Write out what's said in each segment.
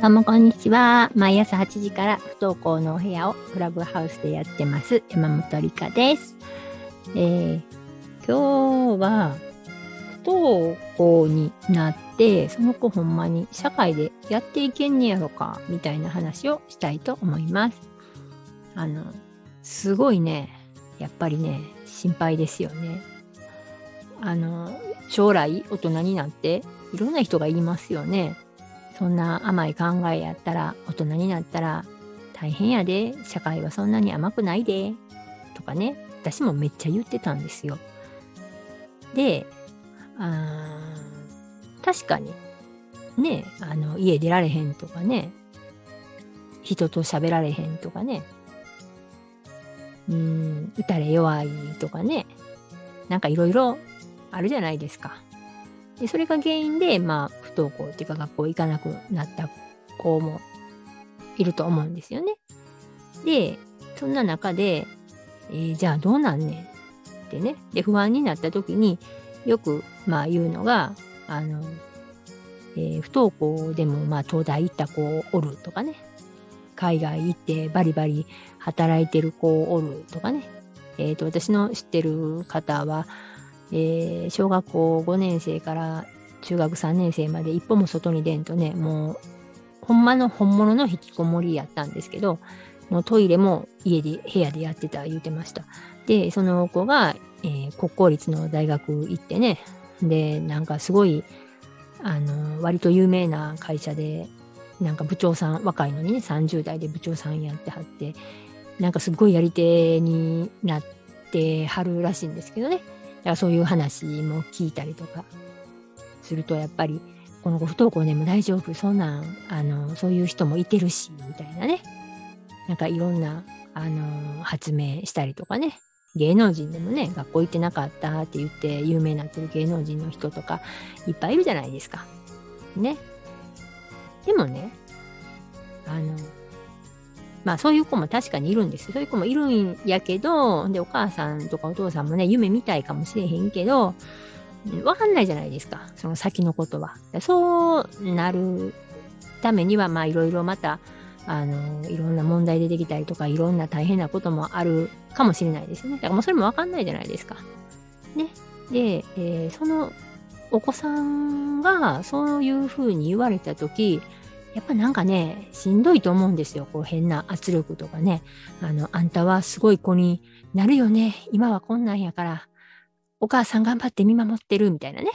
どうもこんにちは。毎朝8時から不登校のお部屋をクラブハウスでやってます。山本理香です。えー、今日は不登校になって、その子ほんまに社会でやっていけんねやろか、みたいな話をしたいと思います。あの、すごいね、やっぱりね、心配ですよね。あの、将来大人になっていろんな人が言いますよね。そんな甘い考えやったら大人になったら大変やで。社会はそんなに甘くないで。とかね。私もめっちゃ言ってたんですよ。であ確かに。ねあの家出られへんとかね。人と喋られへんとかね。うん打たれ弱いとかね。なんかいろいろあるじゃないですか。でそれが原因で、まあ、不登校っていうか学校行かなくなった子もいると思うんですよね。で、そんな中で、えーじゃあどうなんねんってね。で、不安になった時によく、まあ言うのが、あの、えー不登校でも、まあ東大行った子おるとかね。海外行ってバリバリ働いてる子おるとかね。えっ、と、私の知ってる方は、えー小学校5年生から中学3年生まで一歩も外に出んとね、もう、ほんまの本物の引きこもりやったんですけど、もうトイレも家で、部屋でやってた言ってました。で、その子が、えー国公立の大学行ってね、で、なんかすごい、あの、割と有名な会社で、なんか部長さん、若いのにね、30代で部長さんやってはって、なんかすっごいやり手になってはるらしいんですけどね。だからそういう話も聞いたりとかするとやっぱりこの子不登校でも大丈夫そんなんあのそういう人もいてるしみたいなねなんかいろんなあの発明したりとかね芸能人でもね学校行ってなかったって言って有名になってる芸能人の人とかいっぱいいるじゃないですか。ね。でもねあのまあそういう子も確かにいるんです。そういう子もいるんやけど、で、お母さんとかお父さんもね、夢見たいかもしれへんけど、わかんないじゃないですか。その先のことは。そうなるためには、まあいろいろまた、あの、いろんな問題出てきたりとか、いろんな大変なこともあるかもしれないですね。だからもうそれもわかんないじゃないですか。ね。で、えーそのお子さんがそういうふうに言われたとき、やっぱなんかね、しんどいと思うんですよ。こう変な圧力とかね。あの、あんたはすごい子になるよね。今はこんなんやから。お母さん頑張って見守ってるみたいなね。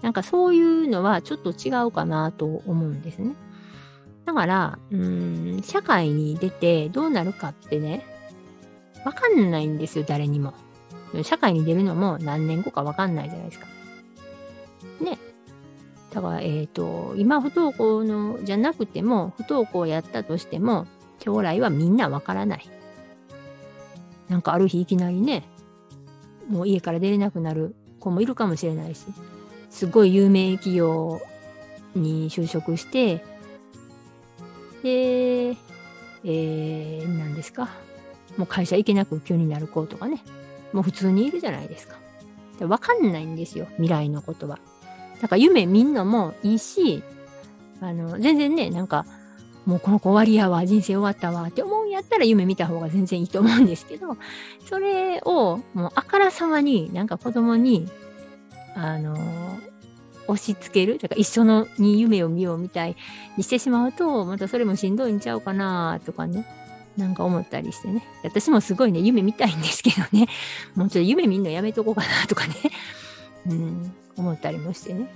なんかそういうのはちょっと違うかなと思うんですね。だから、うーん、社会に出てどうなるかってね、わかんないんですよ、誰にも。社会に出るのも何年後かわかんないじゃないですか。ね。だから、えっ、と、今不登校のじゃなくても、不登校やったとしても、将来はみんなわからない。なんかある日いきなりね、もう家から出れなくなる子もいるかもしれないし、すごい有名企業に就職して、で、えー、何ですか？もう会社行けなく急になる子とかね。もう普通にいるじゃないですか。わかんないんですよ、未来のことは。だから夢見んのもいいし、あの、全然ね、なんか、もうこの子終わりやわ、人生終わったわって思うんやったら夢見た方が全然いいと思うんですけど、それをもうあからさまになんか子供に、あの、押し付ける、だから一緒のに夢を見ようみたいにしてしまうと、またそれもしんどいんちゃうかなとかね、なんか思ったりしてね。私もすごいね、夢見たいんですけどね、もうちょっと夢見んのやめとこうかなとかね、うん、思ったりもしてね。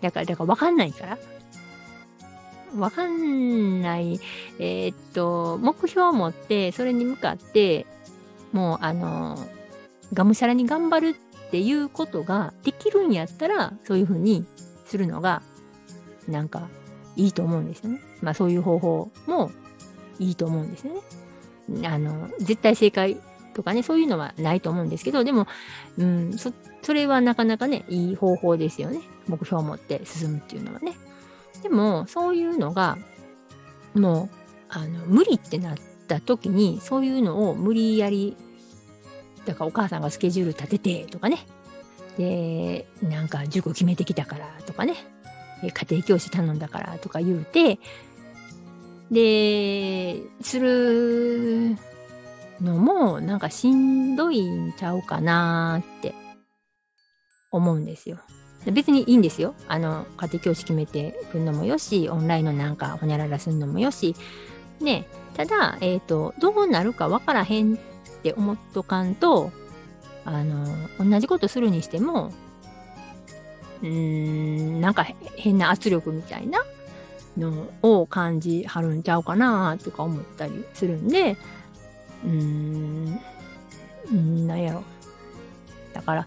だから、だから分かんないから。分かんない、えーっと、目標を持って、それに向かって、もう、あの、がむしゃらに頑張るっていうことができるんやったら、そういうふうにするのが、なんか、いいと思うんですよね。まあ、そういう方法もいいと思うんですよね。あの、絶対正解とかね、そういうのはないと思うんですけど、でも、うん、そ、それはなかなかね、いい方法ですよね。目標を持って進むっていうのはね。でも、そういうのが、もう、あの、無理ってなった時に、そういうのを無理やり、だからお母さんがスケジュール立ててとかね。で、なんか塾決めてきたからとかね。家庭教師頼んだからとか言うて、で、するのも、なんかしんどいんちゃうかなって思うんですよ。別にいいんですよ。あの、家庭教師決めてくるのもよし、オンラインのなんかほにゃららするのもよし、ね、ただ、えっ、ー、と、どうなるかわからへんって思っとかんと、あの、同じことするにしても、うーん、なんか変な圧力みたいなのを感じはるんちゃうかなとか思ったりするんで、うーん、なんやろ。だから、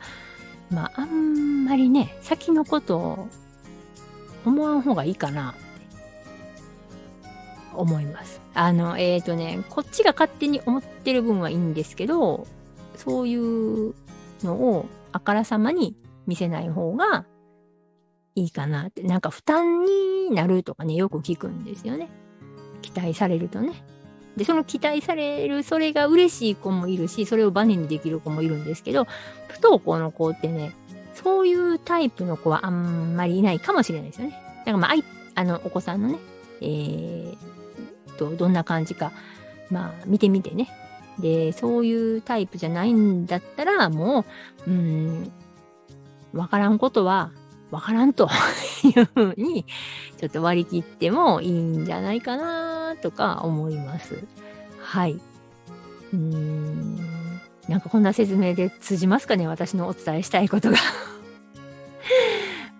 まあ、あんまりね、先のことを思わん方がいいかなって思います。あの、えっ、ー、とね、こっちが勝手に思ってる分はいいんですけど、そういうのをあからさまに見せない方がいいかなって。なんか負担になるとかね、よく聞くんですよね。期待されるとね。で、その期待される、それが嬉しい子もいるし、それをバネにできる子もいるんですけど、不登校の子ってね、そういうタイプの子はあんまりいないかもしれないですよね。だからまあ、あの、お子さんのね、えー、と、どんな感じか、まあ、見てみてね。で、そういうタイプじゃないんだったら、もう、うん、わからんことは、わからんというふうに、ちょっと割り切ってもいいんじゃないかなとか思います。はい。うーん。なんかこんな説明で通じますかね私のお伝えしたいことが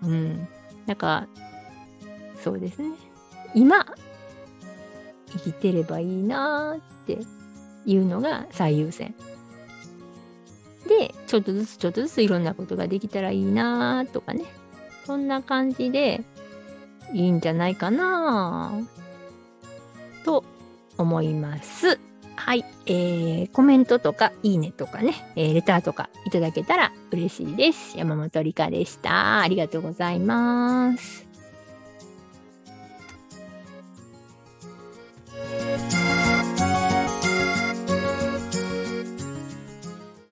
うん。なんか、そうですね。今、生きてればいいなっていうのが最優先。で、ちょっとずつちょっとずついろんなことができたらいいなとかね。そんな感じでいいんじゃないかなと思います。はい。えー、コメントとか、いいねとかね、えー、レターとかいただけたら嬉しいです。山本理香でした。ありがとうございます。